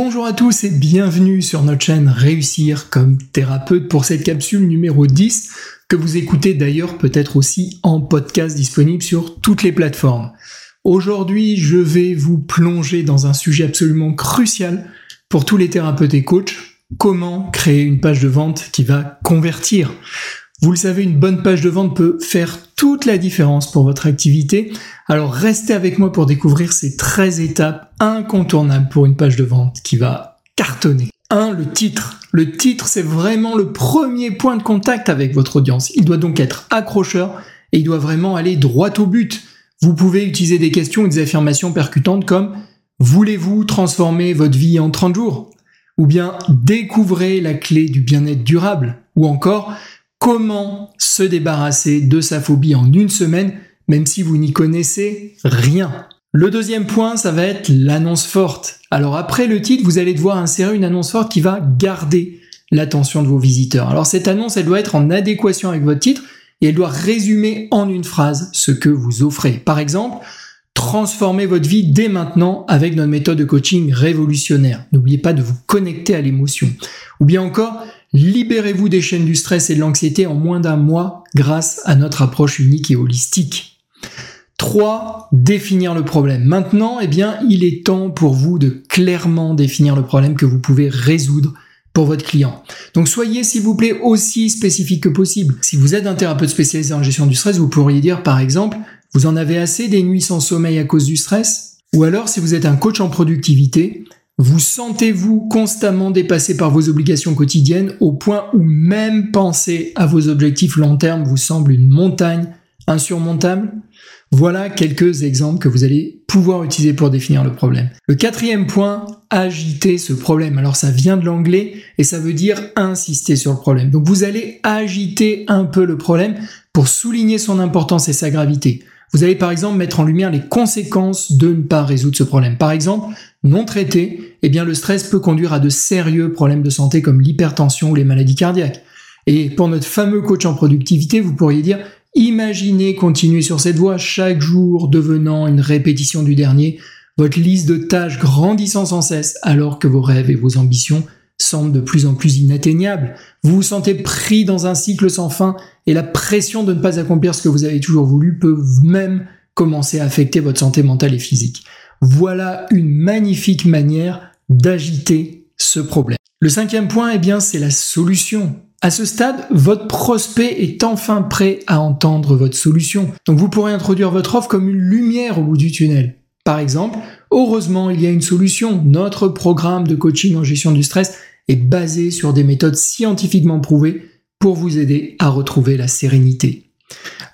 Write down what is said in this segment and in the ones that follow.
Bonjour à tous et bienvenue sur notre chaîne Réussir comme thérapeute pour cette capsule numéro 10 que vous écoutez d'ailleurs peut-être aussi en podcast disponible sur toutes les plateformes. Aujourd'hui, je vais vous plonger dans un sujet absolument crucial pour tous les thérapeutes et coachs, comment créer une page de vente qui va convertir. Vous le savez, une bonne page de vente peut faire toute la différence pour votre activité. Alors restez avec moi pour découvrir ces 13 étapes incontournables pour une page de vente qui va cartonner. 1. Le titre. Le titre, c'est vraiment le premier point de contact avec votre audience. Il doit donc être accrocheur et il doit vraiment aller droit au but. Vous pouvez utiliser des questions et des affirmations percutantes comme Voulez-vous transformer votre vie en 30 jours? Ou bien Découvrez la clé du bien-être durable Ou encore comment se débarrasser de sa phobie en une semaine, même si vous n'y connaissez rien? Le deuxième point, ça va être l'annonce forte. Alors après le titre, vous allez devoir insérer une annonce forte qui va garder l'attention de vos visiteurs. Alors cette annonce, elle doit être en adéquation avec votre titre et elle doit résumer en une phrase ce que vous offrez. Par exemple, transformez votre vie dès maintenant avec notre méthode de coaching révolutionnaire. N'oubliez pas de vous connecter à l'émotion. Ou bien encore, Libérez-vous des chaînes du stress et de l'anxiété en moins d'un mois grâce à notre approche unique et holistique. 3. Définir le problème. Maintenant, eh bien, il est temps pour vous de clairement définir le problème que vous pouvez résoudre pour votre client. Donc soyez s'il vous plaît aussi spécifique que possible. Si vous êtes un thérapeute spécialisé en gestion du stress, vous pourriez dire par exemple, vous en avez assez des nuits sans sommeil à cause du stress? Ou alors si vous êtes un coach en productivité, vous sentez-vous constamment dépassé par vos obligations quotidiennes au point où même penser à vos objectifs long terme vous semble une montagne insurmontable? Voilà quelques exemples que vous allez pouvoir utiliser pour définir le problème. Le quatrième point, agiter ce problème. Alors ça vient de l'anglais et ça veut dire insister sur le problème. Donc vous allez agiter un peu le problème pour souligner son importance et sa gravité. Vous allez par exemple mettre en lumière les conséquences de ne pas résoudre ce problème. Par exemple, non traité, eh bien le stress peut conduire à de sérieux problèmes de santé comme l'hypertension ou les maladies cardiaques. Et pour notre fameux coach en productivité, vous pourriez dire imaginez continuer sur cette voie chaque jour devenant une répétition du dernier, votre liste de tâches grandissant sans cesse alors que vos rêves et vos ambitions semblent de plus en plus inatteignables. Vous vous sentez pris dans un cycle sans fin et la pression de ne pas accomplir ce que vous avez toujours voulu peut même commencer à affecter votre santé mentale et physique. Voilà une magnifique manière d'agiter ce problème. Le cinquième point, eh bien, c'est la solution. À ce stade, votre prospect est enfin prêt à entendre votre solution. Donc vous pourrez introduire votre offre comme une lumière au bout du tunnel. Par exemple, heureusement, il y a une solution. Notre programme de coaching en gestion du stress est basé sur des méthodes scientifiquement prouvées pour vous aider à retrouver la sérénité.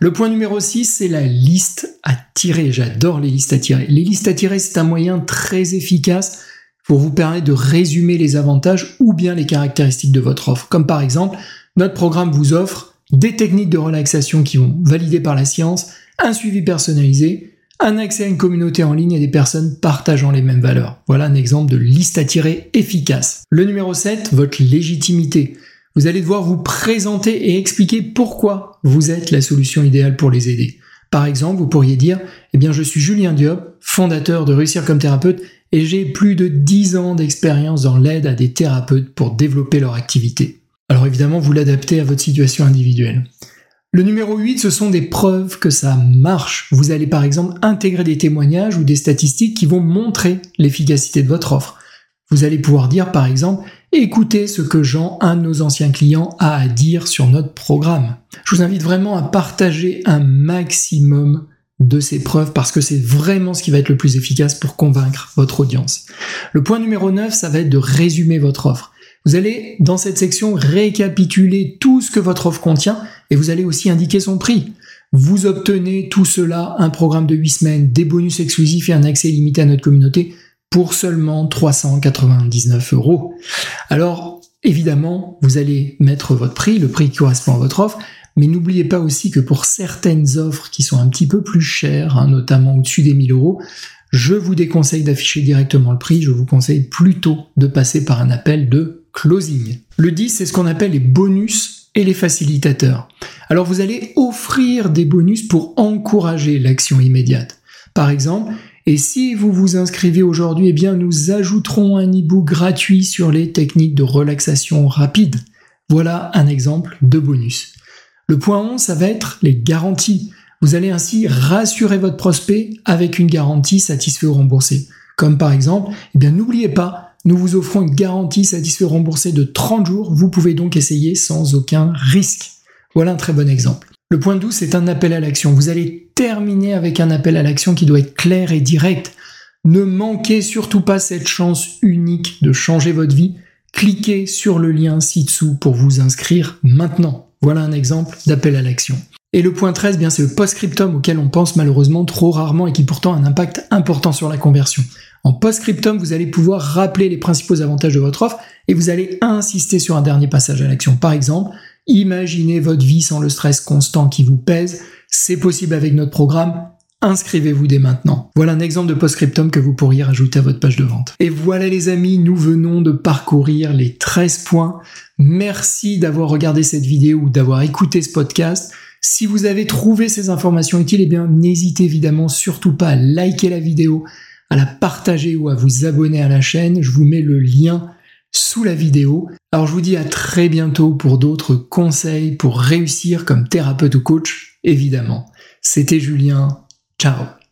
Le point numéro 6, c'est la liste à tirer. J'adore les listes à tirer. Les listes à tirer, c'est un moyen très efficace pour vous permettre de résumer les avantages ou bien les caractéristiques de votre offre. Comme par exemple, notre programme vous offre des techniques de relaxation qui vont valider par la science, un suivi personnalisé, un accès à une communauté en ligne et des personnes partageant les mêmes valeurs. Voilà un exemple de liste à tirer efficace. Le numéro 7, votre légitimité vous allez devoir vous présenter et expliquer pourquoi vous êtes la solution idéale pour les aider. Par exemple, vous pourriez dire, eh bien, je suis Julien Diop, fondateur de Réussir comme thérapeute, et j'ai plus de 10 ans d'expérience dans l'aide à des thérapeutes pour développer leur activité. Alors évidemment, vous l'adaptez à votre situation individuelle. Le numéro 8, ce sont des preuves que ça marche. Vous allez par exemple intégrer des témoignages ou des statistiques qui vont montrer l'efficacité de votre offre. Vous allez pouvoir dire par exemple, écoutez ce que Jean, un de nos anciens clients, a à dire sur notre programme. Je vous invite vraiment à partager un maximum de ces preuves parce que c'est vraiment ce qui va être le plus efficace pour convaincre votre audience. Le point numéro 9, ça va être de résumer votre offre. Vous allez dans cette section récapituler tout ce que votre offre contient et vous allez aussi indiquer son prix. Vous obtenez tout cela, un programme de 8 semaines, des bonus exclusifs et un accès limité à notre communauté pour seulement 399 euros. Alors, évidemment, vous allez mettre votre prix, le prix qui correspond à votre offre, mais n'oubliez pas aussi que pour certaines offres qui sont un petit peu plus chères, hein, notamment au-dessus des 1000 euros, je vous déconseille d'afficher directement le prix, je vous conseille plutôt de passer par un appel de closing. Le 10, c'est ce qu'on appelle les bonus et les facilitateurs. Alors vous allez offrir des bonus pour encourager l'action immédiate. Par exemple, Et si vous vous inscrivez aujourd'hui, eh bien nous ajouterons un e-book gratuit sur les techniques de relaxation rapide. Voilà un exemple de bonus. Le point 11, ça va être les garanties. Vous allez ainsi rassurer votre prospect avec une garantie satisfait ou remboursée. Comme par exemple, eh bien n'oubliez pas, nous vous offrons une garantie satisfait ou remboursée de 30 jours. Vous pouvez donc essayer sans aucun risque. Voilà un très bon exemple. Le point 12, c'est un appel à l'action. Vous allez terminer avec un appel à l'action qui doit être clair et direct. Ne manquez surtout pas cette chance unique de changer votre vie. Cliquez sur le lien ci-dessous pour vous inscrire maintenant. Voilà un exemple d'appel à l'action. Et le point 13, bien, c'est le post-scriptum auquel on pense malheureusement trop rarement et qui pourtant a un impact important sur la conversion. En post-scriptum, vous allez pouvoir rappeler les principaux avantages de votre offre et vous allez insister sur un dernier passage à l'action. Par exemple, imaginez votre vie sans le stress constant qui vous pèse. C'est possible avec notre programme. Inscrivez-vous dès maintenant. Voilà un exemple de post-scriptum que vous pourriez rajouter à votre page de vente. Et voilà les amis, nous venons de parcourir les 13 points. Merci d'avoir regardé cette vidéo ou d'avoir écouté ce podcast. Si vous avez trouvé ces informations utiles, eh bien, n'hésitez évidemment surtout pas à liker la vidéo, à la partager ou à vous abonner à la chaîne. Je vous mets le lien sous la vidéo. Alors je vous dis à très bientôt pour d'autres conseils pour réussir comme thérapeute ou coach, évidemment. C'était Julien. Ciao